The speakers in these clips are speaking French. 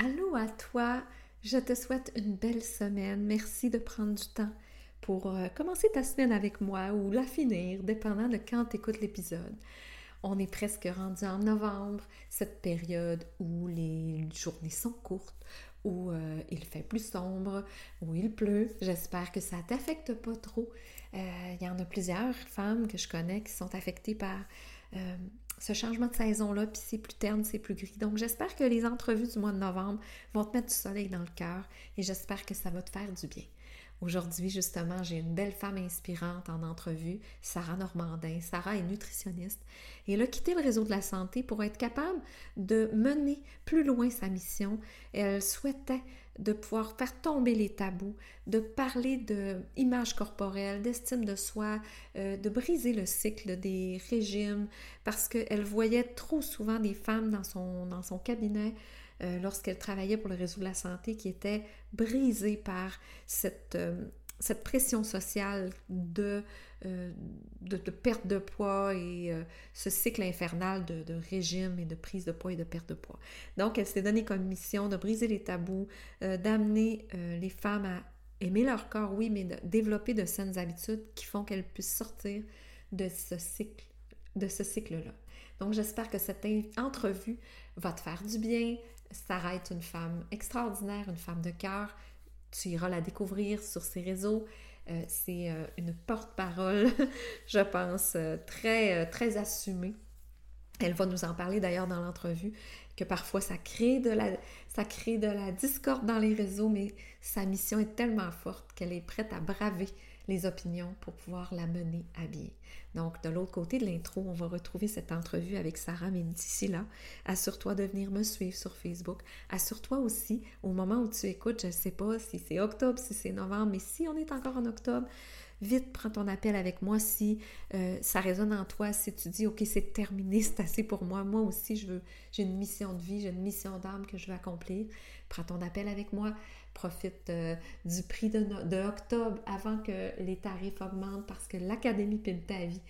Allô à toi, je te souhaite une belle semaine. Merci de prendre du temps pour euh, commencer ta semaine avec moi ou la finir, dépendant de quand tu écoutes l'épisode. On est presque rendu en novembre, cette période où les journées sont courtes, où euh, il fait plus sombre, où il pleut. J'espère que ça t'affecte pas trop. Euh, il y en a plusieurs femmes que je connais qui sont affectées par ce changement de saison-là, puis c'est plus terne, c'est plus gris. Donc j'espère que les entrevues du mois de novembre vont te mettre du soleil dans le cœur et j'espère que ça va te faire du bien. Aujourd'hui, justement, j'ai une belle femme inspirante en entrevue, Sarah Normandin. Sarah est nutritionniste et elle a quitté le réseau de la santé pour être capable de mener plus loin sa mission. Elle souhaitait de pouvoir faire tomber les tabous, de parler de image corporelle, d'estime de soi, euh, de briser le cycle des régimes, parce qu'elle voyait trop souvent des femmes dans son, dans son cabinet euh, lorsqu'elle travaillait pour le réseau de la santé qui était brisée par cette, euh, cette pression sociale de, euh, de, perte de poids et ce cycle infernal de, de, régime et de prise de poids et de perte de poids. Donc, elle s'est donnée comme mission de briser les tabous, d'amener les femmes à aimer leur corps, oui, mais de développer de saines habitudes qui font qu'elles puissent sortir de ce cycle de ce cycle-là. Donc, j'espère que cette entrevue va te faire du bien, Sarah est une femme extraordinaire, une femme de cœur. Tu iras la découvrir sur ses réseaux. Euh, c'est euh, une porte-parole, je pense, euh, très, très assumée. Elle va nous en parler d'ailleurs dans l'entrevue, que parfois ça crée, de la, ça crée de la discorde dans les réseaux, mais sa mission est tellement forte qu'elle est prête à braver les opinions pour pouvoir la mener à bien. Donc, de l'autre côté de l'intro, on va retrouver cette entrevue avec Sarah, mais d'ici là, assure-toi de venir me suivre sur Facebook. Assure-toi aussi, au moment où tu écoutes, je ne sais pas si c'est octobre, si c'est novembre, mais si on est encore en octobre, vite prends ton appel avec moi si euh, ça résonne en toi, si tu dis ok c'est terminé, c'est assez pour moi, moi aussi je veux, j'ai une mission de vie, j'ai une mission d'âme que je veux accomplir, prends ton appel avec moi, profite euh, du prix de, octobre avant que les tarifs augmentent parce que l'Académie Pile ta vie.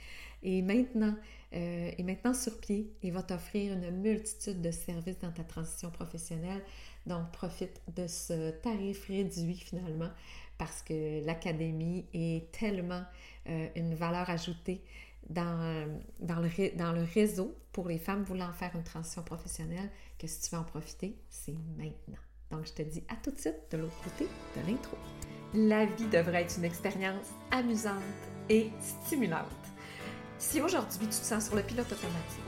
Est maintenant, euh, est maintenant sur pied et va t'offrir une multitude de services dans ta transition professionnelle. Donc profite de ce tarif réduit finalement parce que l'académie est tellement euh, une valeur ajoutée dans, dans, le, dans le réseau pour les femmes voulant faire une transition professionnelle que si tu veux en profiter, c'est maintenant. Donc, je te dis à tout de suite de l'autre côté de l'intro. La vie devrait être une expérience amusante et stimulante. Si aujourd'hui tu te sens sur le pilote automatique,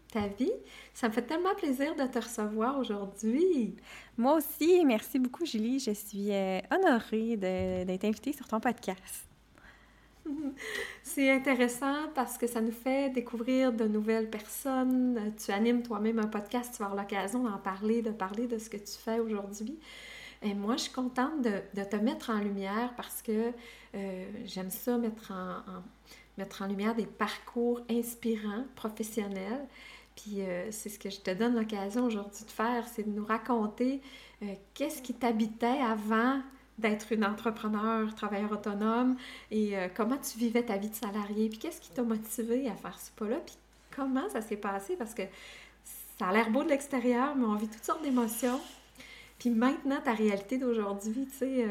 ta vie. Ça me fait tellement plaisir de te recevoir aujourd'hui. Moi aussi, merci beaucoup Julie. Je suis euh, honorée d'être invitée sur ton podcast. C'est intéressant parce que ça nous fait découvrir de nouvelles personnes. Tu animes toi-même un podcast, tu vas avoir l'occasion d'en parler, de parler de ce que tu fais aujourd'hui. Et moi, je suis contente de, te mettre en lumière parce que euh, j'aime ça, mettre en, mettre en lumière des parcours inspirants, professionnels. Puis euh, c'est ce que je te donne l'occasion aujourd'hui de faire, c'est de nous raconter euh, qu'est-ce qui t'habitait avant d'être une entrepreneur, travailleur autonome et euh, comment tu vivais ta vie de salarié, puis qu'est-ce qui t'a motivé à faire ce pas-là, puis comment ça s'est passé parce que ça a l'air beau de l'extérieur, mais on vit toutes sortes d'émotions. Puis maintenant, ta réalité d'aujourd'hui, tu sais,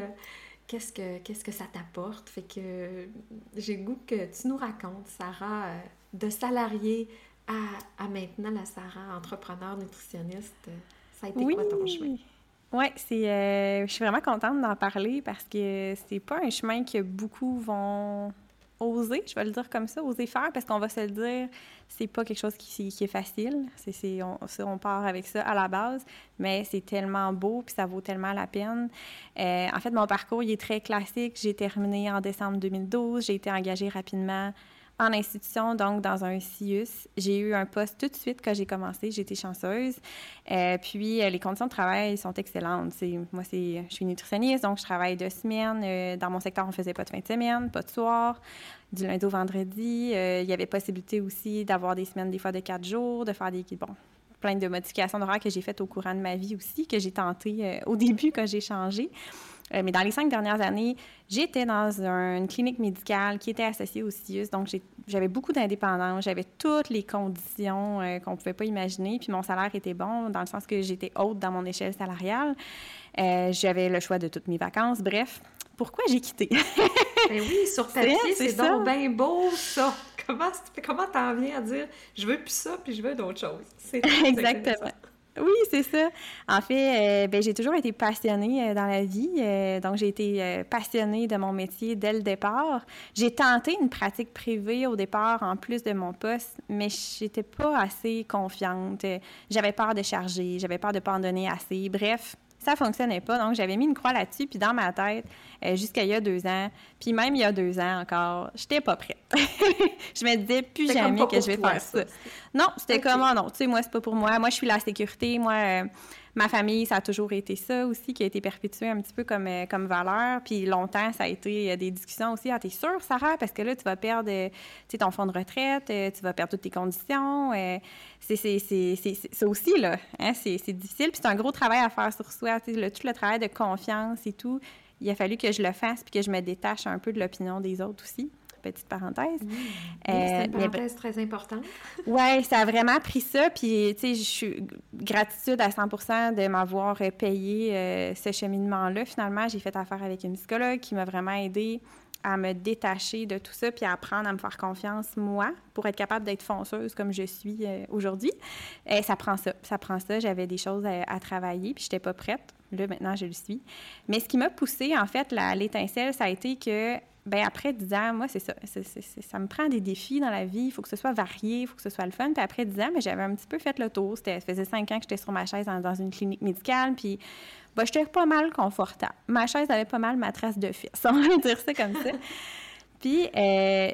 qu'est-ce que ça t'apporte? Fait que j'ai goût que tu nous racontes, Sarah, de salarié à, maintenant la Sarah, entrepreneur nutritionniste, ça a été quoi ton chemin? Oui, c'est, euh, je suis vraiment contente d'en parler parce que c'est pas un chemin que beaucoup vont oser, je vais le dire comme ça, oser faire, parce qu'on va se le dire, c'est pas quelque chose qui, qui est facile. C'est, on, on, part avec ça à la base, mais c'est tellement beau, puis ça vaut tellement la peine. Euh, en fait, mon parcours, il est très classique. J'ai terminé en décembre 2012. J'ai été engagée rapidement en institution, donc dans un CIUS. J'ai eu un poste tout de suite quand j'ai commencé. Été chanceuse. Euh, puis, euh, les conditions de travail sont excellentes. moi, c'est, je suis nutritionniste, donc je travaille deux semaines. Euh, dans mon secteur, on ne faisait pas de fin de semaine, pas de soir, du lundi au vendredi. il y avait possibilité aussi d'avoir des semaines, des fois de quatre jours, de faire des... Bon, plein de modifications d'horaire que j'ai faites au courant de ma vie aussi, que j'ai tenté au début quand j'ai changé. Euh, mais dans les cinq dernières années, j'étais dans une clinique médicale qui était associée au CIUS, donc j'avais beaucoup d'indépendance, j'avais toutes les conditions euh, qu'on ne pouvait pas imaginer, puis mon salaire était bon dans le sens que j'étais haute dans mon échelle salariale. Euh, j'avais le choix de toutes mes vacances. Bref, pourquoi j'ai quitté? ben oui, sur papier, c'est donc bien beau, ça. Comment comment t'en viens à dire je veux plus ça puis je veux d'autres choses? Exactement. Oui, c'est ça. En fait, euh, ben, j'ai toujours été passionnée euh, dans la vie. Euh, donc, j'ai été passionnée de mon métier dès le départ. J'ai tenté une pratique privée au départ, en plus de mon poste, mais j'étais pas assez confiante. J'avais peur de charger, j'avais peur de pas en donner assez. Bref, ça fonctionnait pas. Donc, j'avais mis une croix là-dessus. Puis, dans ma tête, jusqu'à il y a deux ans, puis même il y a deux ans encore, j'étais pas prête. je me disais plus jamais que je vais faire ça. Non, c'était comme, oh non, tu sais, moi, c'est pas pour moi. Moi, je suis la sécurité. Moi, euh, ma famille, ça a toujours été ça aussi, qui a été perpétué un petit peu comme, euh, comme valeur. Puis longtemps, ça a été des discussions aussi. Ah, t'es sûre, Sarah? Parce que là, tu vas perdre, euh, ton fonds de retraite, tu vas perdre toutes tes conditions. c'est ça aussi, là. Hein, c'est difficile. Puis c'est un gros travail à faire sur soi. Le, tout le travail de confiance et tout. Il a fallu que je le fasse puis que je me détache un peu de l'opinion des autres aussi petite parenthèse. Mmh. c'est une parenthèse très importante. oui, ça a vraiment pris ça. Puis, tu sais, je suis gratitude à 100 de m'avoir payé euh, ce cheminement-là. Finalement, j'ai fait affaire avec une psychologue qui m'a vraiment aidée à me détacher de tout ça puis à apprendre à me faire confiance, moi, pour être capable d'être fonceuse comme je suis euh, aujourd'hui. Et ça prend ça. Ça prend ça. J'avais des choses à, à travailler puis je n'étais pas prête. Là, maintenant, je le suis. Mais ce qui m'a poussée, en fait, l'étincelle, ça a été que ben après 10 ans, moi, c'est ça. ça me prend des défis dans la vie. Il faut que ce soit varié, il faut que ce soit le fun. Puis après 10 ans, ben, j'avais un petit peu fait le tour. Ça faisait 5 ans que j'étais sur ma chaise dans, une clinique médicale. Puis ben, j'étais pas mal confortable. Ma chaise avait pas mal ma trace de fils. On va dire ça comme ça. puis euh,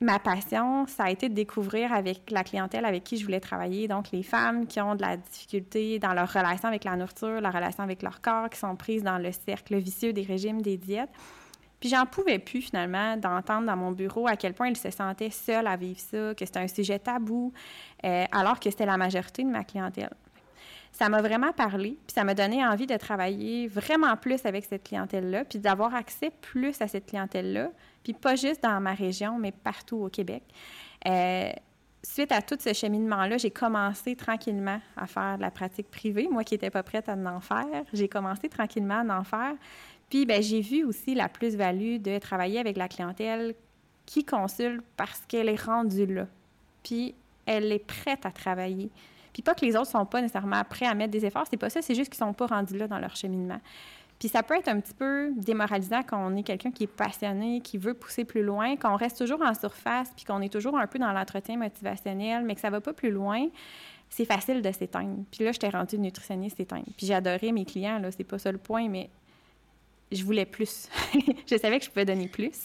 ma passion, ça a été de découvrir avec la clientèle avec qui je voulais travailler. Donc, les femmes qui ont de la difficulté dans leur relation avec la nourriture, la relation avec leur corps, qui sont prises dans le cercle vicieux des régimes, des diètes. Puis j'en pouvais plus finalement d'entendre dans mon bureau à quel point il se sentait seul à vivre ça, que c'était un sujet tabou, euh, alors que c'était la majorité de ma clientèle. Ça m'a vraiment parlé, puis ça m'a donné envie de travailler vraiment plus avec cette clientèle-là, puis d'avoir accès plus à cette clientèle-là, puis pas juste dans ma région, mais partout au Québec. Euh, suite à tout ce cheminement-là, j'ai commencé tranquillement à faire de la pratique privée. Moi qui n'étais pas prête à en faire, j'ai commencé tranquillement à en faire. Puis, ben, j'ai vu aussi la plus-value de travailler avec la clientèle qui consulte parce qu'elle est rendue là. Puis, elle est prête à travailler. Puis, pas que les autres sont pas nécessairement prêts à mettre des efforts, c'est pas ça, c'est juste qu'ils sont pas rendus là dans leur cheminement. Puis ça peut être un petit peu démoralisant quand on est quelqu'un qui est passionné, qui veut pousser plus loin, qu'on reste toujours en surface, puis qu'on est toujours un peu dans l'entretien motivationnel, mais que ça va pas plus loin. C'est facile de s'éteindre. Puis là, je t'ai rendu nutritionniste éteindre. Puis adoré mes clients, là, c'est pas ça le point, mais je voulais plus. je savais que je pouvais donner plus.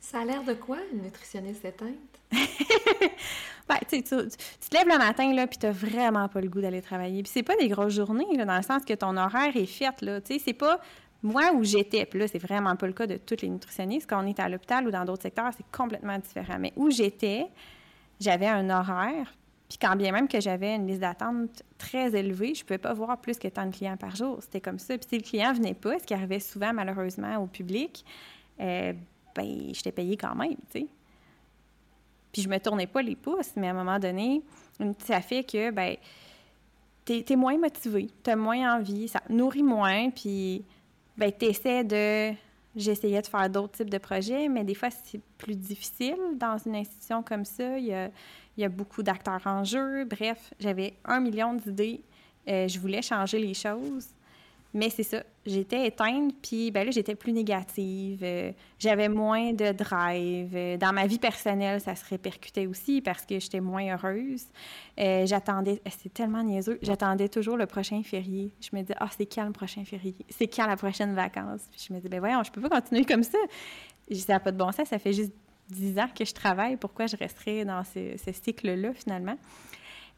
Ça a l'air de quoi, une nutritionniste éteinte? ben, tu, tu, te lèves le matin, là, puis t'as vraiment pas le goût d'aller travailler. Puis c'est pas des grosses journées, là, dans le sens que ton horaire est fait, là. Tu sais, c'est pas moi où j'étais, puis là, c'est vraiment pas le cas de toutes les nutritionnistes. Quand on est à l'hôpital ou dans d'autres secteurs, c'est complètement différent. Mais où j'étais, j'avais un horaire, puis quand bien même que j'avais une liste d'attente très élevée, je ne pouvais pas voir plus que tant de clients par jour. C'était comme ça. Puis si le client venait pas, ce qui arrivait souvent malheureusement au public, euh, ben j'étais payée quand même, tu sais. Puis je me tournais pas les pouces, mais à un moment donné, ça fait que, ben t'es es moins motivé, t'as moins envie, ça nourrit moins, puis ben t'essaies de... J'essayais de faire d'autres types de projets, mais des fois, c'est plus difficile dans une institution comme ça. Il y a beaucoup d'acteurs en jeu. Bref, j'avais un million d'idées. Euh, je voulais changer les choses. Mais c'est ça, j'étais éteinte, puis ben là, j'étais plus négative, euh, j'avais moins de drive. Euh, dans ma vie personnelle, ça se répercutait aussi parce que j'étais moins heureuse. Euh, j'attendais, c'est tellement niaiseux, j'attendais toujours le prochain férié. Je me disais, ah, c'est quand le prochain férié? C'est quand la prochaine vacance? Puis je me disais, ben voyons, je peux pas continuer comme ça. Ça n'a pas de bon sens, ça fait juste 10 ans que je travaille, pourquoi je resterais dans ce, ce cycle-là, finalement?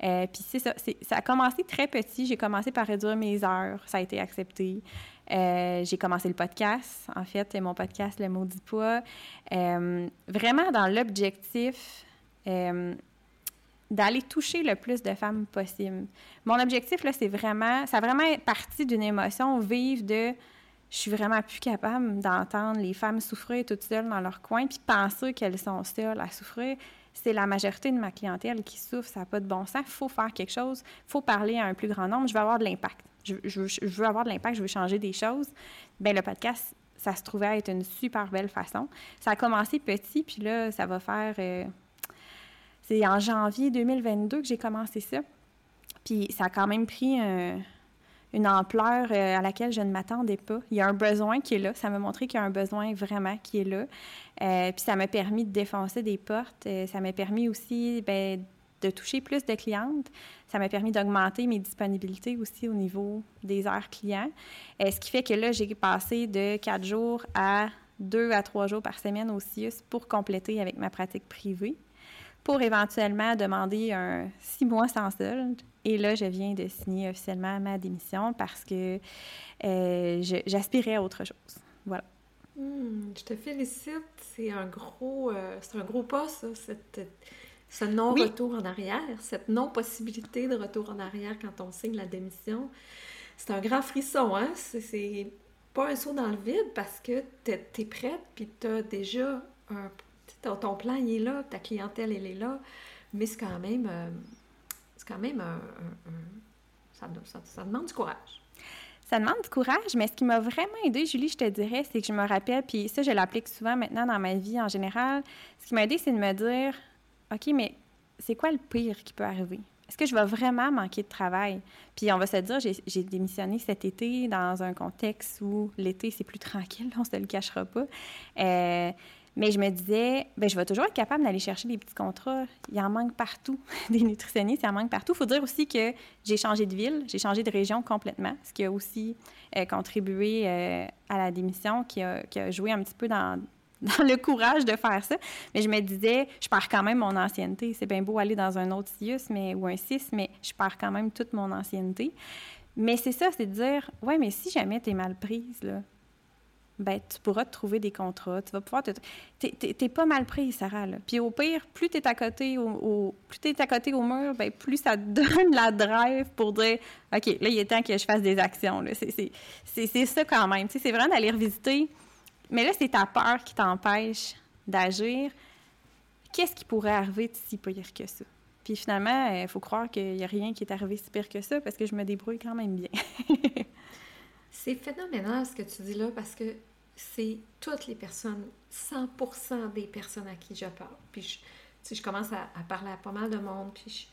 Euh, puis c'est ça, ça a commencé très petit. J'ai commencé par réduire mes heures, ça a été accepté. Euh, j'ai commencé le podcast, en fait, mon podcast Le Maudit Pas, euh, vraiment dans l'objectif d'aller toucher le plus de femmes possible. Mon objectif, là, c'est vraiment, ça a vraiment parti d'une émotion vive de je suis vraiment plus capable d'entendre les femmes souffrir toutes seules dans leur coin puis penser qu'elles sont seules à souffrir c'est la majorité de ma clientèle qui souffre, ça n'a pas de bon sens. Il faut faire quelque chose, il faut parler à un plus grand nombre. Je veux avoir de l'impact. Je, veux avoir de l'impact, je veux changer des choses. Bien, le podcast, ça se trouvait être une super belle façon. Ça a commencé petit, puis là, ça va faire. Euh, c'est en janvier 2022 que j'ai commencé ça. Puis ça a quand même pris un une ampleur euh, à laquelle je ne m'attendais pas. Il y a un besoin qui est là. Ça m'a montré qu'il y a un besoin vraiment qui est là. Euh, puis ça m'a permis de défoncer des portes. Euh, ça m'a permis aussi ben, de toucher plus de clientes. Ça m'a permis d'augmenter mes disponibilités aussi au niveau des heures clients. ce qui fait que là, j'ai passé de quatre jours à deux à trois jours par semaine au CIUS pour compléter avec ma pratique privée pour éventuellement demander un six mois sans solde. Et là, je viens de signer officiellement ma démission parce que euh, j'aspirais à autre chose. Voilà. Hmm, je te félicite. C'est un gros, euh, c'est un gros pas, ça, cette, ce non-retour en arrière, cette non-possibilité de retour en arrière quand on signe la démission. C'est un grand frisson, hein? C'est pas un saut dans le vide parce que tu es, prête, puis tu as déjà un ton, plan, il est là, ta clientèle, elle est là, mais c'est quand même, euh, c'est quand même ça, demande du courage. Ça demande du courage, mais ce qui m'a vraiment aidé, Julie, je te dirais, c'est que je me rappelle, puis ça, je l'applique souvent maintenant dans ma vie en général. Ce qui m'a aidé, c'est de me dire OK, mais c'est quoi le pire qui peut arriver? Est-ce que je vais vraiment manquer de travail? Puis on va se dire, j'ai démissionné cet été dans un contexte où l'été, c'est plus tranquille, on se le cachera pas. Euh, mais je me disais, ben, je vais toujours être capable d'aller chercher des petits contrats. Il en manque partout. des nutritionnistes, il en manque partout. Il faut dire aussi que j'ai changé de ville, j'ai changé de région complètement, ce qui a aussi euh, contribué euh, à la démission, qui a, joué un petit peu dans, dans, le courage de faire ça. Mais je me disais, je perds quand même mon ancienneté. C'est bien beau aller dans un autre CIUS mais, ou un CIS, mais je perds quand même toute mon ancienneté. Mais c'est ça, c'est de dire, ouais, mais si jamais tu es mal prise, là, ben, tu pourras te trouver des contrats. Tu vas pouvoir te... T'es pas mal pris, Sarah. Puis au pire, plus tu es à côté au, plus es à côté au mur, ben, plus ça te donne la drive pour dire OK, là, il est temps que je fasse des actions. C'est ça quand même. C'est vraiment d'aller revisiter. Mais là, c'est ta peur qui t'empêche d'agir. Qu'est-ce qui pourrait arriver de si pire que ça? Puis finalement, il faut croire qu'il n'y a rien qui est arrivé si pire que ça parce que je me débrouille quand même bien. C'est phénoménal ce que tu dis là parce que c'est toutes les personnes, 100% des personnes à qui je parle. Puis je, je commence à, parler à pas mal de monde, puis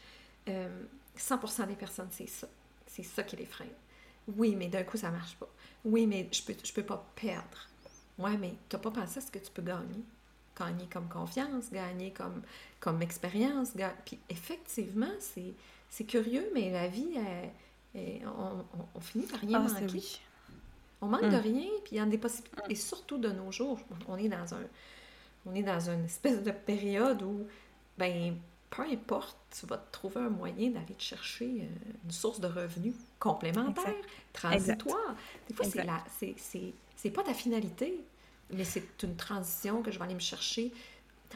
100% euh, des personnes, c'est ça. C'est ça qui les freine. Oui, mais d'un coup, ça marche pas. Oui, mais je peux, je peux pas perdre. Ouais, mais tu n'as pas pensé à ce que tu peux gagner? Gagner comme confiance, gagner comme, comme expérience. Puis effectivement, c'est curieux, mais la vie, on, finit par rien ah, manquer. On manque de mm. rien, puis il y a des possibilités. Et surtout de nos jours, on est dans un, on est dans une espèce de période où, ben, peu importe, tu vas trouver un moyen d'aller te chercher euh, une source de revenus complémentaire, transitoire. Des fois, c'est c'est pas ta finalité, mais c'est une transition que je vais aller me chercher.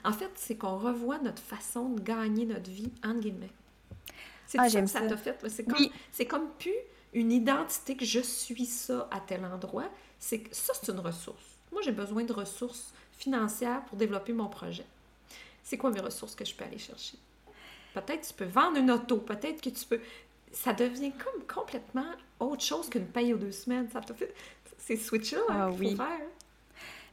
En fait, c'est qu'on revoit notre façon de gagner notre vie, entre guillemets. C'est ah, ça que ça t'a fait. C'est comme, c'est comme plus une identité que je suis ça à tel endroit, c'est que ça, c'est une ressource. Moi, j'ai besoin de ressources financières pour développer mon projet. C'est quoi mes ressources que je peux aller chercher? Peut-être tu peux vendre une auto, peut-être que tu peux... Ça devient comme complètement autre chose qu'une paye aux deux semaines. Ça te fait... C'est switch-là hein, ah qu'il faut faire.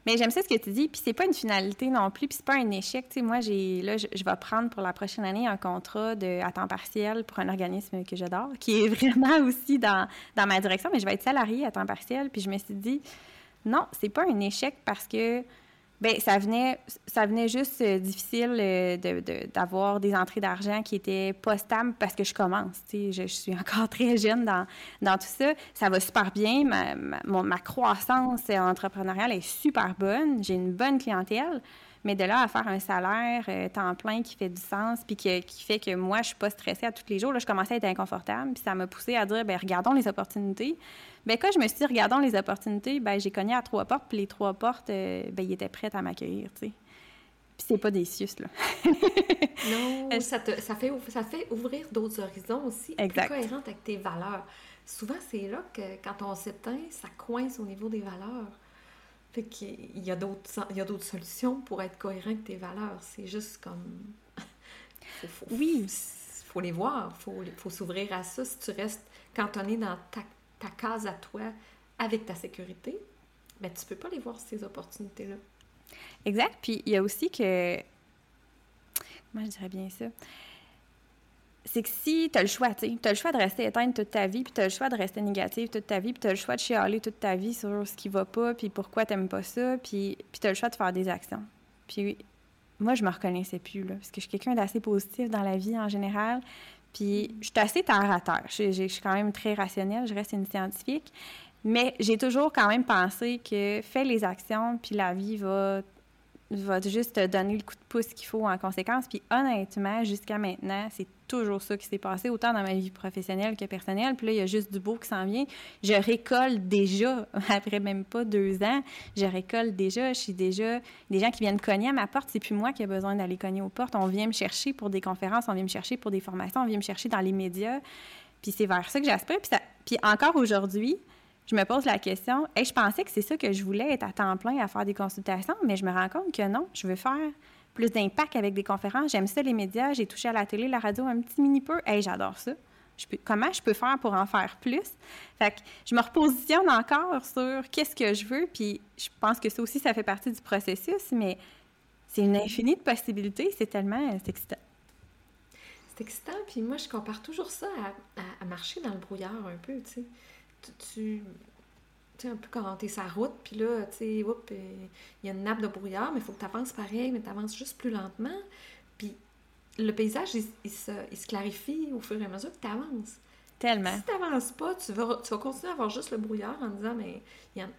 Mais j'aime ça ce que tu dis, puis c'est pas une finalité non plus, puis c'est pas un échec. Tu sais, moi, j'ai là, je, vais prendre pour la prochaine année un contrat de, à temps partiel pour un organisme que j'adore, qui est vraiment aussi dans, ma direction, mais je vais être salariée à temps partiel. Puis je me suis dit, non, c'est pas un échec parce que Bien, ça venait, ça venait juste euh, difficile euh, d'avoir des entrées d'argent qui étaient pas stables parce que je commence. Je, je, suis encore très jeune dans, dans, tout ça. Ça va super bien. Ma, ma, ma croissance entrepreneuriale est super bonne. J'ai une bonne clientèle. Mais de là à faire un salaire euh, temps plein qui fait du sens, puis qui, qui, fait que moi, je suis pas stressée à tous les jours, là, je commençais à être inconfortable, puis ça m'a poussé à dire, bien, regardons les opportunités. Bien, quand je me suis dit, regardons les opportunités, bien, j'ai cogné à trois portes, puis les trois portes, euh, bien, ils étaient prêts à m'accueillir, tu sais. Puis c'est pas des là. non, ça, te, ça, fait, ça fait ouvrir d'autres horizons aussi. Exact. Plus cohérente avec tes valeurs. Souvent, c'est là que quand on s'éteint, ça coince au niveau des valeurs. Fait qu'il y a d'autres solutions pour être cohérent avec tes valeurs. C'est juste comme. faut, oui. faut les voir, il faut, faut s'ouvrir à ça. Si tu restes cantonné dans ta, ta case à toi avec ta sécurité, ben tu peux pas les voir ces opportunités-là. Exact. Puis il y a aussi que. Moi, je dirais bien ça? C'est que si tu as le choix, tu as le choix de rester éteinte toute ta vie, puis tu as le choix de rester négative toute ta vie, puis tu as le choix de chialer toute ta vie sur ce qui va pas, puis pourquoi tu pas ça, puis, puis tu as le choix de faire des actions. Puis moi, je me reconnaissais plus, là, parce que je suis quelqu'un d'assez positif dans la vie en général, puis je suis assez terre à terre. Je, je, suis quand même très rationnelle, je reste une scientifique, mais j'ai toujours quand même pensé que fais les actions, puis la vie va va juste te donner le coup de pouce qu'il faut en conséquence. Puis honnêtement, jusqu'à maintenant, c'est toujours ça qui s'est passé, autant dans ma vie professionnelle que personnelle. Puis là, il y a juste du beau qui s'en vient. Je récolte déjà, après même pas deux ans, je récolte déjà. Je suis déjà des gens qui viennent cogner à ma porte. C'est plus moi qui ai besoin d'aller cogner aux portes. On vient me chercher pour des conférences, on vient me chercher pour des formations, on vient me chercher dans les médias. Puis c'est vers ça que j'aspire. Puis, puis encore aujourd'hui, je me pose la question, et je pensais que c'est ça que je voulais, être à temps plein à faire des consultations, mais je me rends compte que non, je veux faire plus d'impact avec des conférences. J'aime ça, les médias. J'ai touché à la télé, la radio un petit mini peu. Hey, j'adore ça. Comment je peux faire pour en faire plus? Fait que je me repositionne encore sur qu'est-ce que je veux, puis je pense que ça aussi, ça fait partie du processus, mais c'est une infinie de possibilités. C'est tellement excitant. C'est excitant, puis moi, je compare toujours ça à, à marcher dans le brouillard un peu, tu sais tu, tu un peu quand t'es sa route, puis là, tu sais, il y a une nappe de brouillard, mais il faut que tu avances pareil, mais tu avances juste plus lentement. Puis le paysage, il, se, il, se, clarifie au fur et à mesure que tu avances. Tellement. Si tu n'avances pas, tu vas, tu vas continuer à avoir juste le brouillard en disant, mais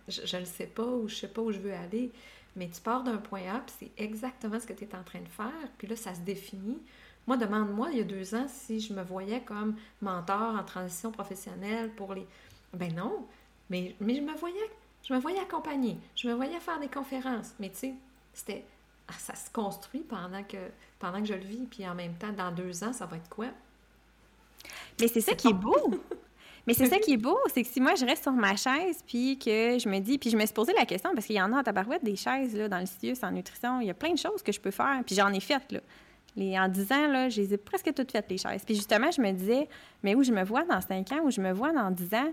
je ne le sais pas ou je sais pas où je veux aller. Mais tu pars d'un point A, puis c'est exactement ce que tu es en train de faire, puis là, ça se définit. Moi, demande-moi, il y a deux ans, si je me voyais comme mentor en transition professionnelle pour les, ben non, mais, mais je me voyais je me voyais accompagner, je me voyais faire des conférences, mais tu sais, c'était ah, ça se construit pendant que pendant que je le vis, puis en même temps, dans deux ans, ça va être quoi? Mais c'est ça qui est beau! Mais c'est ça qui est beau, c'est que si moi je reste sur ma chaise, puis que je me dis, puis je me suis posé la question, parce qu'il y en a en tabarouette des chaises là, dans le CIUS, en nutrition, il y a plein de choses que je peux faire, puis j'en ai faites, là. Les, en 10 ans, là, je les ai presque toutes faites, les chaises. Puis justement, je me disais, mais où je me vois dans 5 ans, où je me vois dans 10 ans,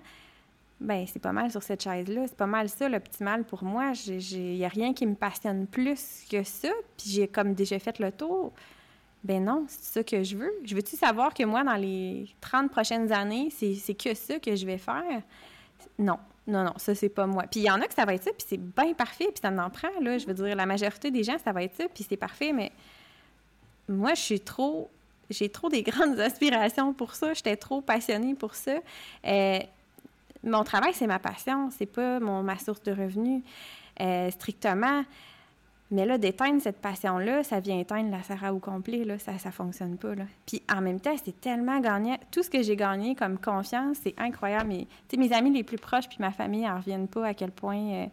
ben c'est pas mal sur cette chaise-là. C'est pas mal ça, l'optimal pour moi. Il n'y a rien qui me passionne plus que ça. Puis j'ai comme déjà fait le tour. Ben non, c'est ça que je veux. Je veux-tu savoir que moi, dans les 30 prochaines années, c'est que ça que je vais faire? Non. Non, non, ça, c'est pas moi. Puis il y en a que ça va être ça, puis c'est bien parfait, puis ça m'en prend, là. Je veux dire, la majorité des gens, ça va être ça, puis c'est parfait, mais moi, je suis trop... J'ai trop des grandes aspirations pour ça. J'étais trop passionnée pour ça. Euh, mon travail, c'est ma passion, c'est pas mon, ma source de revenus euh, strictement. Mais là, d'éteindre cette passion-là, ça vient éteindre la Sarah au complet, là, ça ne fonctionne pas. Puis en même temps, c'est tellement gagnant. Tout ce que j'ai gagné comme confiance, c'est incroyable. Mais, mes amis les plus proches puis ma famille n'en reviennent pas à quel point euh,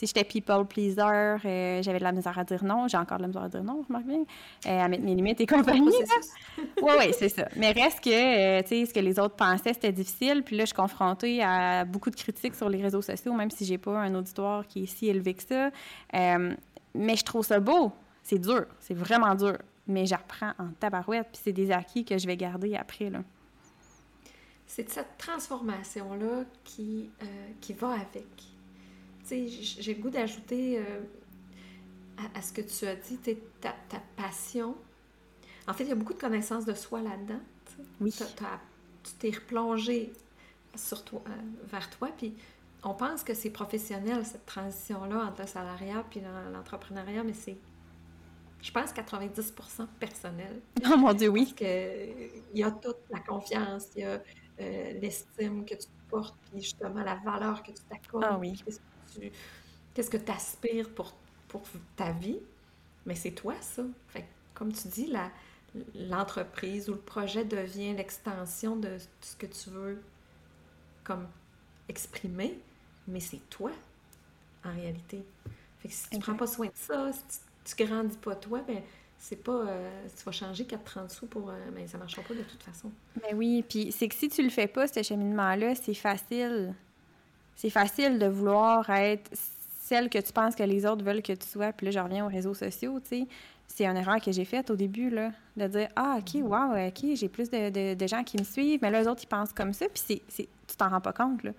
j'étais people pleaser, euh, j'avais de la misère à dire non, j'ai encore de la misère à dire non, je remarque bien, euh, à mettre mes limites et compagnie. Oui, oui, c'est ça. Mais reste que, euh, tu sais, ce que les autres pensaient, c'était difficile. Puis là, je suis confrontée à beaucoup de critiques sur les réseaux sociaux, même si j'ai pas un auditoire qui est si élevé que ça. mais je trouve ça beau. C'est dur, c'est vraiment dur. Mais j'apprends en tabarouette, puis c'est des acquis que je vais garder après, là. C'est cette transformation-là qui, qui va avec j'ai le goût d'ajouter euh, à, ce que tu as dit, ta, ta, passion. En fait, il y a beaucoup de connaissances de soi là-dedans. Oui. tu t'es replongé sur toi, euh, vers toi, puis on pense que c'est professionnel, cette transition-là entre le salariat puis l'entrepreneuriat, mais c'est, je pense, 90% personnel. Oh mon Dieu, oui. Parce qu'il y a toute la confiance, il y a euh, l'estime que tu portes, puis justement la valeur que tu t'accordes. Ah oui. Qu'est-ce que tu aspires pour, pour ta vie? Mais c'est toi, ça. Fait comme tu dis, la, l'entreprise ou le projet devient l'extension de ce que tu veux comme exprimer, mais c'est toi, en réalité. Fait que si tu ne prends pas soin de ça, si tu, ne grandis pas toi, ben c'est pas euh, tu vas changer 4,30 sous pour euh, mais ça marchera pas de toute façon. Ben oui, puis c'est que si tu le fais pas ce cheminement là, c'est facile. C'est facile de vouloir être celle que tu penses que les autres veulent que tu sois. Puis là, je reviens aux réseaux sociaux, tu sais. C'est une erreur que j'ai faite au début, là, de dire Ah, OK, wow, OK, j'ai plus de, de, gens qui me suivent, mais là, les autres, ils pensent comme ça, puis c'est, tu t'en rends pas compte, là.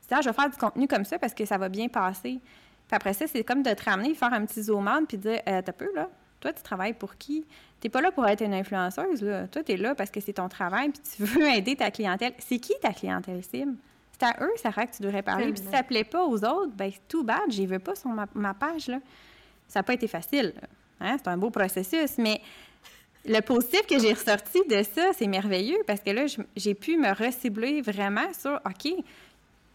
C'est ah, je vais faire du contenu comme ça parce que ça va bien passer. Puis après ça, c'est comme de te ramener, faire un petit zoom out, puis dire euh, T'as peu, là, toi, tu travailles pour qui? T'es pas là pour être une influenceuse, là. Toi, tu es là parce que c'est ton travail, puis tu veux aider ta clientèle. C'est qui ta clientèle cible? C'est à eux, Sarah, que tu devrais parler. Puis si ça plaît pas aux autres, ben tout bad, j'y veux pas sur ma, page, là. Ça n'a pas été facile. Hein? C'est un beau processus, mais le positif que j'ai ressorti de ça, c'est merveilleux parce que là, j'ai pu me recibler vraiment sur OK.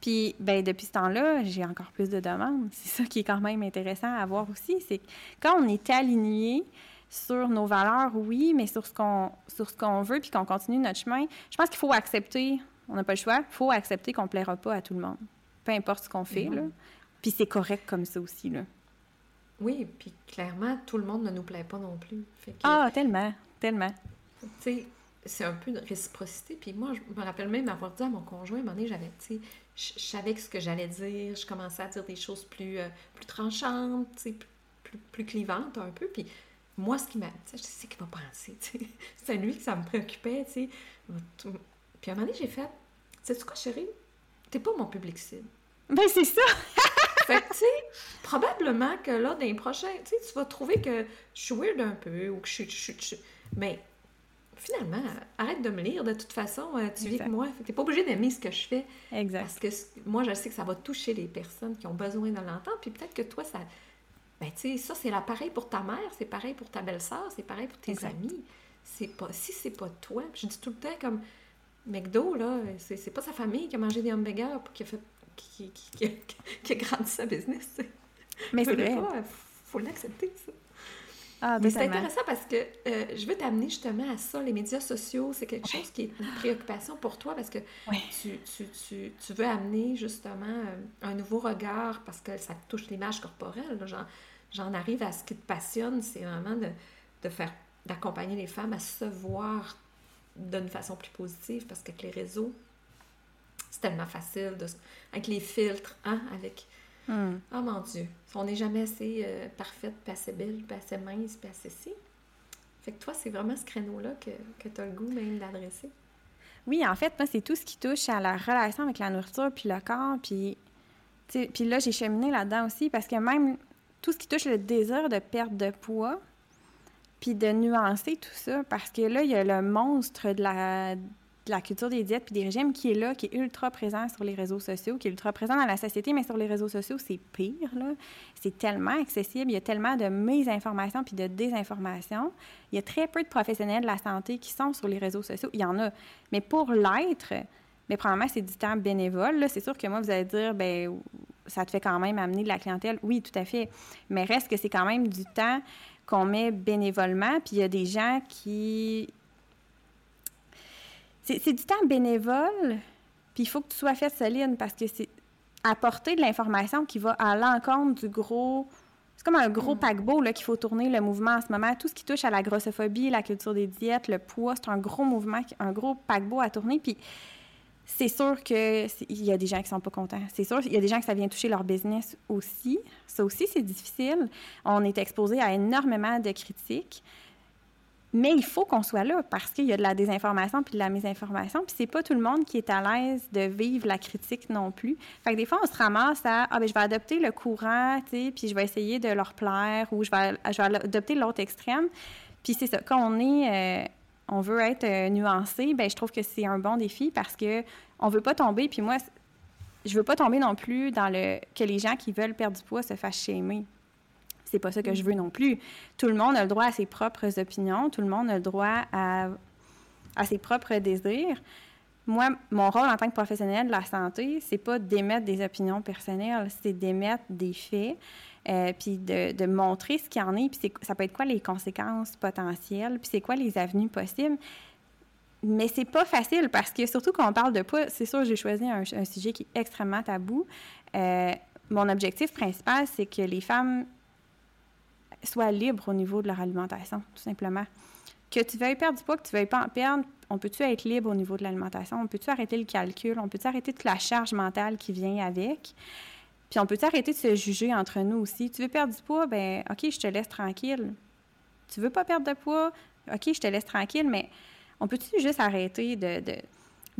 Puis, ben, depuis ce temps-là, j'ai encore plus de demandes. C'est ça qui est quand même intéressant à voir aussi. C'est quand on est aligné sur nos valeurs, oui, mais sur ce qu'on sur ce qu'on veut puis qu'on continue notre chemin, je pense qu'il faut accepter, on n'a pas le choix, il faut accepter qu'on ne plaira pas à tout le monde. Peu importe ce qu'on fait, là. Puis c'est correct comme ça aussi, là. Oui, puis clairement, tout le monde ne nous plaît pas non plus. ah, tellement, tellement. Tu sais, c'est un peu de réciprocité. Puis moi, je me rappelle même avoir dit à mon conjoint, à un moment donné, j'avais, tu sais, je, savais ce que j'allais dire, je commençais à dire des choses plus, euh, plus tranchantes, tu sais, plus, plus, clivantes un peu. Puis moi, ce qui m'a. Tu sais, je sais qu'il va penser, tu sais. C'est lui que ça me préoccupait, tu sais. Puis à un moment donné, j'ai fait, sais-tu quoi, chérie? T'es pas mon public cible. Ben, c'est ça! fait que, tu sais, probablement que là, dans les prochains, tu sais, tu vas trouver que je suis weird un peu ou que je suis. Mais finalement, arrête de me lire. De toute façon, euh, tu vis avec moi. Tu n'es pas obligé d'aimer ce que je fais. Exact. Parce que moi, je sais que ça va toucher les personnes qui ont besoin de l'entendre. Puis peut-être que toi, ça. Ben, tu sais, ça, c'est pareil pour ta mère, c'est pareil pour ta belle-sœur, c'est pareil pour tes amis. C'est pas... Si c'est pas toi, je dis tout le temps comme McDo, là, c'est pas sa famille qui a mangé des hamburgers pour qui a fait qui, qui, qui, a grandi sa business. Mais c'est vrai. Il faut l'accepter, ça. Ah, Mais c'est intéressant parce que euh, je veux t'amener justement à ça. Les médias sociaux, c'est quelque chose qui est une préoccupation pour toi parce que tu, tu, tu, tu, veux amener justement euh, un nouveau regard parce que ça touche l'image corporelle. J'en arrive à ce qui te passionne, c'est vraiment de, de faire d'accompagner les femmes à se voir d'une façon plus positive parce que les réseaux, c'est tellement facile de, avec les filtres, hein, avec... Hmm. Oh mon Dieu, on n'est jamais assez euh, parfaite, pas assez belle, pas assez mince, pas assez si. Fait que toi, c'est vraiment ce créneau-là que, que tu as le goût même d'adresser. Oui, en fait, moi, c'est tout ce qui touche à la relation avec la nourriture, puis le corps, puis... Puis là, j'ai cheminé là-dedans aussi, parce que même tout ce qui touche le désir de perte de poids, puis de nuancer tout ça, parce que là, il y a le monstre de la, culture des diètes puis des régimes qui est là, qui est ultra présent sur les réseaux sociaux, qui est ultra présent dans la société, mais sur les réseaux sociaux, c'est pire, là. C'est tellement accessible, il y a tellement de mésinformations puis de désinformations. Il y a très peu de professionnels de la santé qui sont sur les réseaux sociaux. Il y en a. Mais pour l'être, mais probablement, c'est du temps bénévole. C'est sûr que moi, vous allez dire, ben ça te fait quand même amener de la clientèle. Oui, tout à fait. Mais reste que c'est quand même du temps qu'on met bénévolement, puis il y a des gens qui c'est du temps bénévole, puis il faut que tu sois fait solide parce que c'est apporter de l'information qui va à l'encontre du gros. C'est comme un gros mm. paquebot qu'il faut tourner le mouvement en ce moment. Tout ce qui touche à la grossophobie, la culture des diètes, le poids, c'est un gros mouvement, un gros paquebot à tourner. Puis c'est sûr qu'il y a des gens qui sont pas contents. C'est sûr qu'il y a des gens que ça vient toucher leur business aussi. Ça aussi, c'est difficile. On est exposé à énormément de critiques. Mais il faut qu'on soit là parce qu'il y a de la désinformation puis de la mésinformation. Puis c'est pas tout le monde qui est à l'aise de vivre la critique non plus. Fait que des fois, on se ramasse à Ah, ben je vais adopter le courant, tu puis je vais essayer de leur plaire ou je vais, je vais adopter l'autre extrême. Puis c'est ça. Quand on est. Euh, on veut être euh, nuancé, ben je trouve que c'est un bon défi parce que on veut pas tomber. Puis moi, je veux pas tomber non plus dans le que les gens qui veulent perdre du poids se fassent shamer c'est pas ça que je veux non plus. Tout le monde a le droit à ses propres opinions, tout le monde a le droit à, ses propres désirs. Moi, mon rôle en tant que professionnel de la santé, c'est pas d'émettre des opinions personnelles, c'est d'émettre des faits, euh, puis de, montrer ce qu'il y en est, puis ça peut être quoi les conséquences potentielles, puis c'est quoi les avenues possibles. Mais c'est pas facile parce que surtout quand on parle de poids, c'est sûr j'ai choisi un, un, sujet qui est extrêmement tabou. Euh, mon objectif principal, c'est que les femmes soient libres au niveau de leur alimentation, tout simplement. Que tu veuilles perdre du poids, que tu veuilles pas en perdre, on peut-tu être libre au niveau de l'alimentation? On peut-tu arrêter le calcul? On peut-tu arrêter toute la charge mentale qui vient avec? Puis on peut-tu arrêter de se juger entre nous aussi? Tu veux perdre du poids? Ben OK, je te laisse tranquille. Tu veux pas perdre de poids? OK, je te laisse tranquille, mais on peut-tu juste arrêter de, de,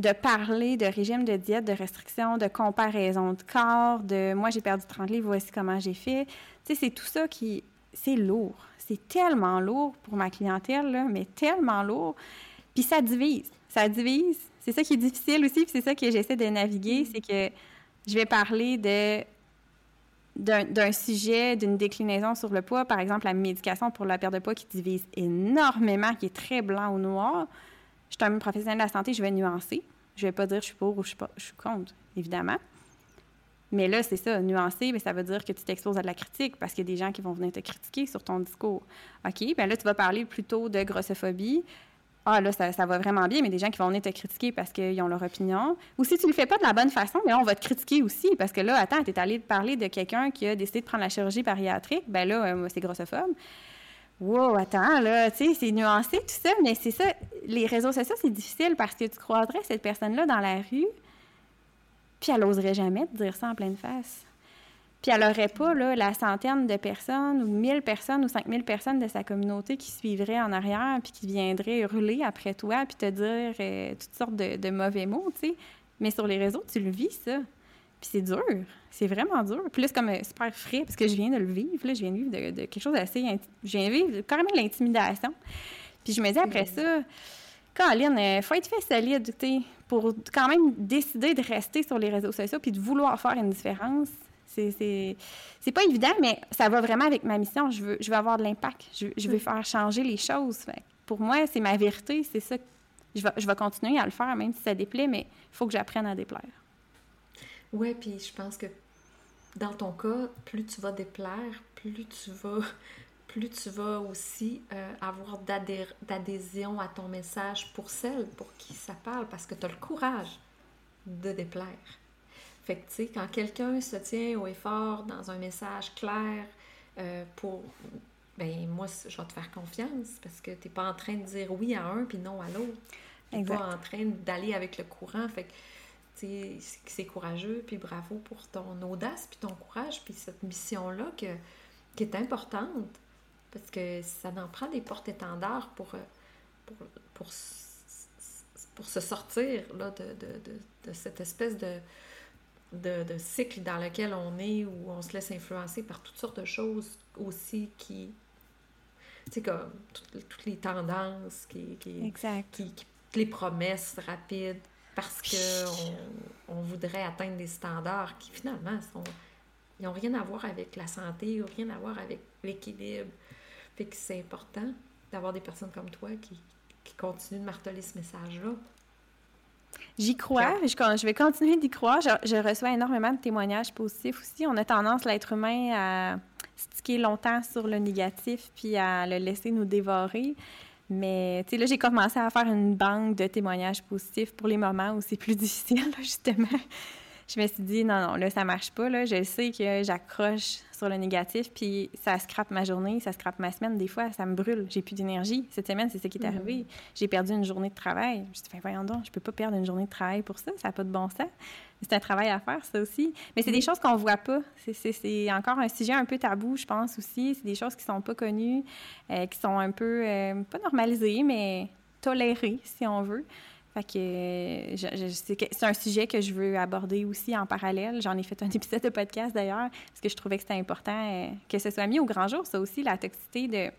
de, parler de régime de diète, de restriction, de comparaison de corps, de moi j'ai perdu 30 livres, voici comment j'ai fait. Tu sais, c'est tout ça qui, c'est lourd. C'est tellement lourd pour ma clientèle, là, mais tellement lourd. Puis ça divise. Ça divise. C'est ça qui est difficile aussi, puis c'est ça que j'essaie de naviguer, mm. c'est que je vais parler de d'un sujet, d'une déclinaison sur le poids, par exemple la médication pour la perte de poids qui divise énormément, qui est très blanc ou noir. Je suis un professionnel de la santé, je vais nuancer. Je vais pas dire je suis pour ou je suis, contre, évidemment. Mais là, c'est ça, nuancer, mais ça veut dire que tu t'exposes à de la critique parce qu'il y a des gens qui vont venir te critiquer sur ton discours. OK, bien là, tu vas parler plutôt de grossophobie. Ah, là, ça, va vraiment bien, mais des gens qui vont venir te critiquer parce qu'ils ont leur opinion. Ou si tu ne le fais pas de la bonne façon, mais on va te critiquer aussi parce que là, attends, tu es allé parler de quelqu'un qui a décidé de prendre la chirurgie bariatrique, ben là, euh, c'est grossophobe. Wow, attends, là, tu sais, c'est nuancé tout ça, mais c'est ça, les réseaux sociaux, c'est difficile parce que tu croiserais cette personne-là dans la rue, puis elle n'oserait jamais te dire ça en pleine face. Puis elle n'aurait pas la centaine de personnes ou mille personnes ou cinq mille personnes de sa communauté qui suivraient en arrière puis qui viendraient hurler après toi puis te dire euh, toutes sortes de, mauvais mots, tu sais. Mais sur les réseaux, tu le vis, ça. Puis c'est dur. C'est vraiment dur. Puis là, comme euh, super frais parce que je viens de le vivre. Je viens de vivre de, quelque chose d'assez... Je viens de vivre carrément de l'intimidation. Puis je me dis après ça Caroline, il euh, faut être fait solide, pour quand même décider de rester sur les réseaux sociaux puis de vouloir faire une différence. C'est pas évident, mais ça va vraiment avec ma mission. Je veux, je veux avoir de l'impact. Je, veux faire changer les choses. pour moi, c'est ma vérité. C'est ça. Je vais, je vais continuer à le faire, même si ça déplaît, mais il faut que j'apprenne à déplaire. Oui, puis je pense que dans ton cas, plus tu vas déplaire, plus tu vas plus tu vas aussi euh, avoir d'adhésion à ton message pour celle pour qui ça parle, parce que tu as le courage de déplaire. Fait que, tu sais, quand quelqu'un se tient au effort dans un message clair euh, pour. Ben, moi, je vais te faire confiance parce que tu n'es pas en train de dire oui à un puis non à l'autre. Tu n'es pas en train d'aller avec le courant. Fait que, tu sais, c'est courageux, puis bravo pour ton audace, puis ton courage, puis cette mission-là qui est importante parce que ça en prend des porte-étendards pour, euh, pour, pour, pour, se sortir là, de, de, de, cette espèce de, de, cycle dans lequel on est, où on se laisse influencer par toutes sortes de choses aussi qui. Tu sais, comme toutes, les tendances, qui, qui, qui, les promesses rapides, parce qu'on on voudrait atteindre des standards qui finalement sont. Ils n'ont rien à voir avec la santé, ils n'ont rien à voir avec l'équilibre. Fait que c'est important d'avoir des personnes comme toi qui, qui continuent de marteler ce message-là. J'y crois, je, je, vais continuer d'y croire. Je, reçois énormément de témoignages positifs aussi. On a tendance, l'être humain, à sticker longtemps sur le négatif puis à le laisser nous dévorer. Mais, tu sais, là, j'ai commencé à faire une banque de témoignages positifs pour les moments où c'est plus difficile, justement. Je me suis dit, non, non, là, ça marche pas. Là. Je sais que j'accroche sur le négatif, puis ça scrape ma journée, ça scrape ma semaine. Des fois, ça me brûle. J'ai plus d'énergie. Cette semaine, c'est ce qui est mm-hmm. arrivé. J'ai perdu une journée de travail. Je me suis dit, voyons donc, je peux pas perdre une journée de travail pour ça. Ça n'a pas de bon sens. C'est un travail à faire, ça aussi. Mais c'est des mm-hmm. choses qu'on voit pas. C'est encore un sujet un peu tabou, je pense aussi. C'est des choses qui sont pas connues, euh, qui sont un peu, euh, pas normalisées, mais tolérées, si on veut. C'est un sujet que je veux aborder aussi en parallèle. J'en ai fait un épisode de podcast d'ailleurs, parce que je trouvais que c'était important euh, que ce soit mis au grand jour, ça aussi, la toxicité de,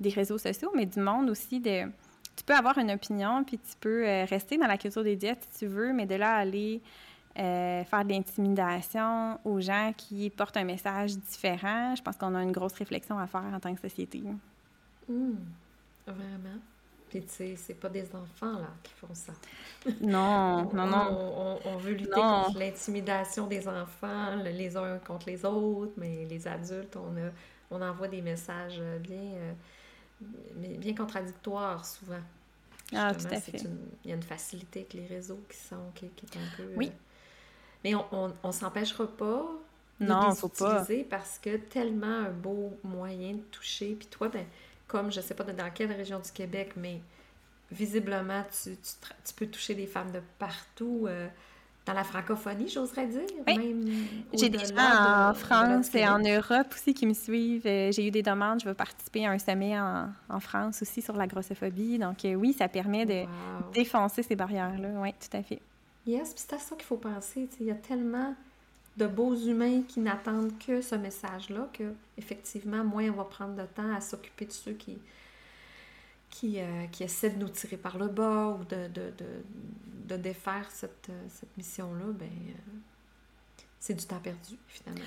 des réseaux sociaux, mais du monde aussi. Tu peux avoir une opinion, puis tu peux euh, rester dans la culture des diètes si tu veux, mais de là aller euh, faire de l'intimidation aux gens qui portent un message différent, je pense qu'on a une grosse réflexion à faire en tant que société. Mmh. Vraiment. Puis, tu sais, c'est pas des enfants, là, qui font ça. Non, non, non. On, veut lutter contre l'intimidation des enfants, les uns contre les autres, mais les adultes, on, a, on envoie des messages bien, euh, bien contradictoires souvent. Ah, tout à fait. il y a une facilité avec les réseaux qui sont, qui, est un peu... Oui. Euh, mais on, on s'empêchera pas non, de faut pas. parce que tellement un beau moyen de toucher. Puis toi, ben, comme je ne sais pas dans quelle région du Québec, mais visiblement, tu, tu, peux toucher des femmes de partout. Euh, dans la francophonie, j'oserais dire. Oui. J'ai des gens en France et en Europe aussi qui me suivent. Euh, j'ai eu des demandes. Je veux participer à un sommet en, en France aussi sur la grossophobie. Donc, euh, oui, ça permet de défoncer ces barrières-là. Oui, tout à fait. Yes, puis c'est à ça qu'il faut penser. Il y a tellement de beaux humains qui n'attendent que ce message-là, que effectivement, moins on va prendre de temps à s'occuper de ceux qui, qui, euh, qui, essaient de nous tirer par le bas ou de, de, de, de défaire cette, cette mission-là, ben euh, c'est du temps perdu, finalement.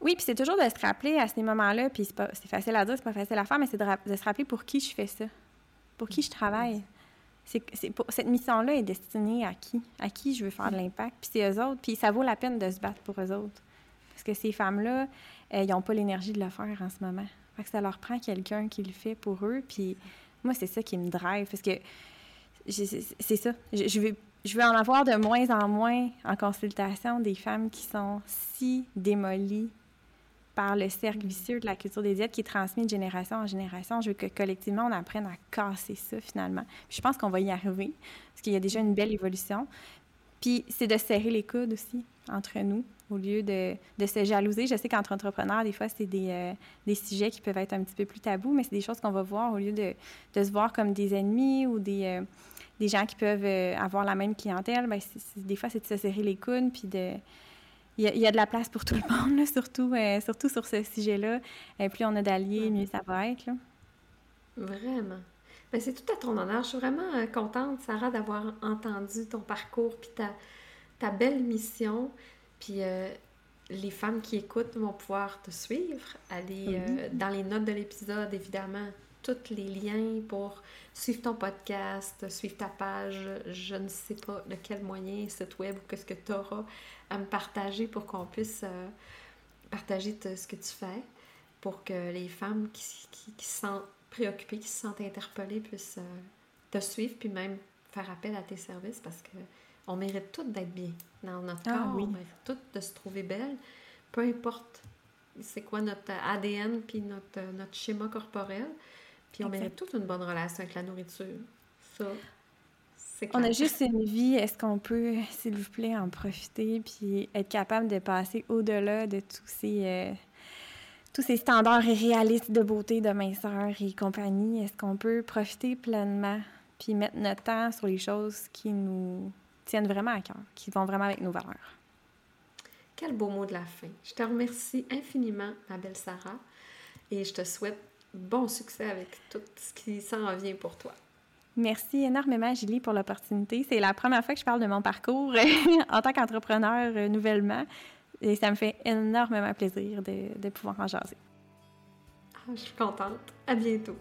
Oui, puis c'est toujours de se rappeler à ces moments-là, puis c'est facile à dire, c'est pas facile à faire, mais c'est de, de, se rappeler pour qui je fais ça, pour qui je travaille cette mission-là est destinée à qui? À qui je veux faire de l'impact? Puis c'est eux autres. Puis ça vaut la peine de se battre pour eux autres. Parce que ces femmes-là, euh, ils n'ont pas l'énergie de le faire en ce moment. Fait que ça leur prend quelqu'un qui le fait pour eux. Puis moi, c'est ça qui me drive. Parce que c'est ça. Je, veux, je veux en avoir de moins en moins en consultation des femmes qui sont si démolies par le cercle vicieux de la culture des diètes qui est transmis de génération en génération. Je veux que collectivement, on apprenne à casser ça finalement. je pense qu'on va y arriver, parce qu'il y a déjà une belle évolution. Puis c'est de serrer les coudes aussi entre nous, au lieu de, de se jalouser. Je sais qu'entre entrepreneurs, des fois, c'est des, euh, des, sujets qui peuvent être un petit peu plus tabous, mais c'est des choses qu'on va voir au lieu de, de, se voir comme des ennemis ou des, euh, des gens qui peuvent euh, avoir la même clientèle. Bien, des fois, c'est de se serrer les coudes puis de il y, a, de la place pour tout le monde, surtout, euh, surtout sur ce sujet-là. Et euh, plus on a d'alliés, mieux ça va être. Vraiment. Mais ben, c'est tout à ton honneur. Je suis vraiment euh, contente, Sarah, d'avoir entendu ton parcours puis ta, ta belle mission. Puis les femmes qui écoutent vont pouvoir te suivre. Aller dans les notes de l'épisode, évidemment, tous les liens pour suivre ton podcast, suivre ta page. Je ne sais pas de quel moyen, site web ou qu'est-ce que tu auras à me partager pour qu'on puisse euh, partager ce que tu fais, pour que les femmes qui, qui, se sentent préoccupées, qui se sentent interpellées puissent euh, te suivre, puis même faire appel à tes services parce que on mérite toutes d'être bien dans notre ah corps, on mérite toutes de se trouver belle, peu importe c'est quoi notre ADN puis notre, notre schéma corporel. Puis on mérite toute une bonne relation avec la nourriture. Ça, on a juste une vie, est-ce qu'on peut, s'il vous plaît, en profiter puis être capable de passer au-delà de tous ces, euh, tous ces standards irréalistes de beauté, de minceur et compagnie? Est-ce qu'on peut profiter pleinement puis mettre notre temps sur les choses qui nous tiennent vraiment à cœur, qui vont vraiment avec nos valeurs? Quel beau mot de la fin. Je te remercie infiniment, ma belle Sarah, et je te souhaite bon succès avec tout ce qui s'en vient pour toi. Merci énormément, Julie, pour l'opportunité. C'est la première fois que je parle de mon parcours en tant qu'entrepreneur euh, nouvellement. Et ça me fait énormément plaisir de, pouvoir en jaser. Ah, je suis contente. À bientôt.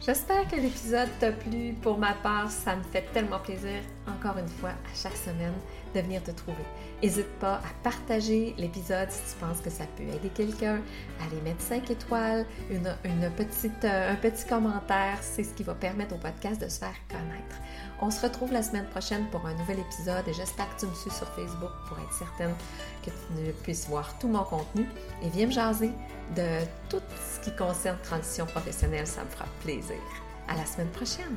J'espère que l'épisode t'a plu. Pour ma part, ça me fait tellement plaisir encore une fois à chaque semaine de venir te trouver. N'hésite pas à partager l'épisode si tu penses que ça peut aider quelqu'un, à les mettre 5 étoiles, une petite, euh, un petit commentaire, c'est ce qui va permettre au podcast de se faire connaître. On se retrouve la semaine prochaine pour un nouvel épisode et j'espère que tu me suis sur Facebook pour être certaine que tu puisses voir tout mon contenu et viens me jaser de tout ce qui concerne transition professionnelle, ça me fera plaisir. À la semaine prochaine!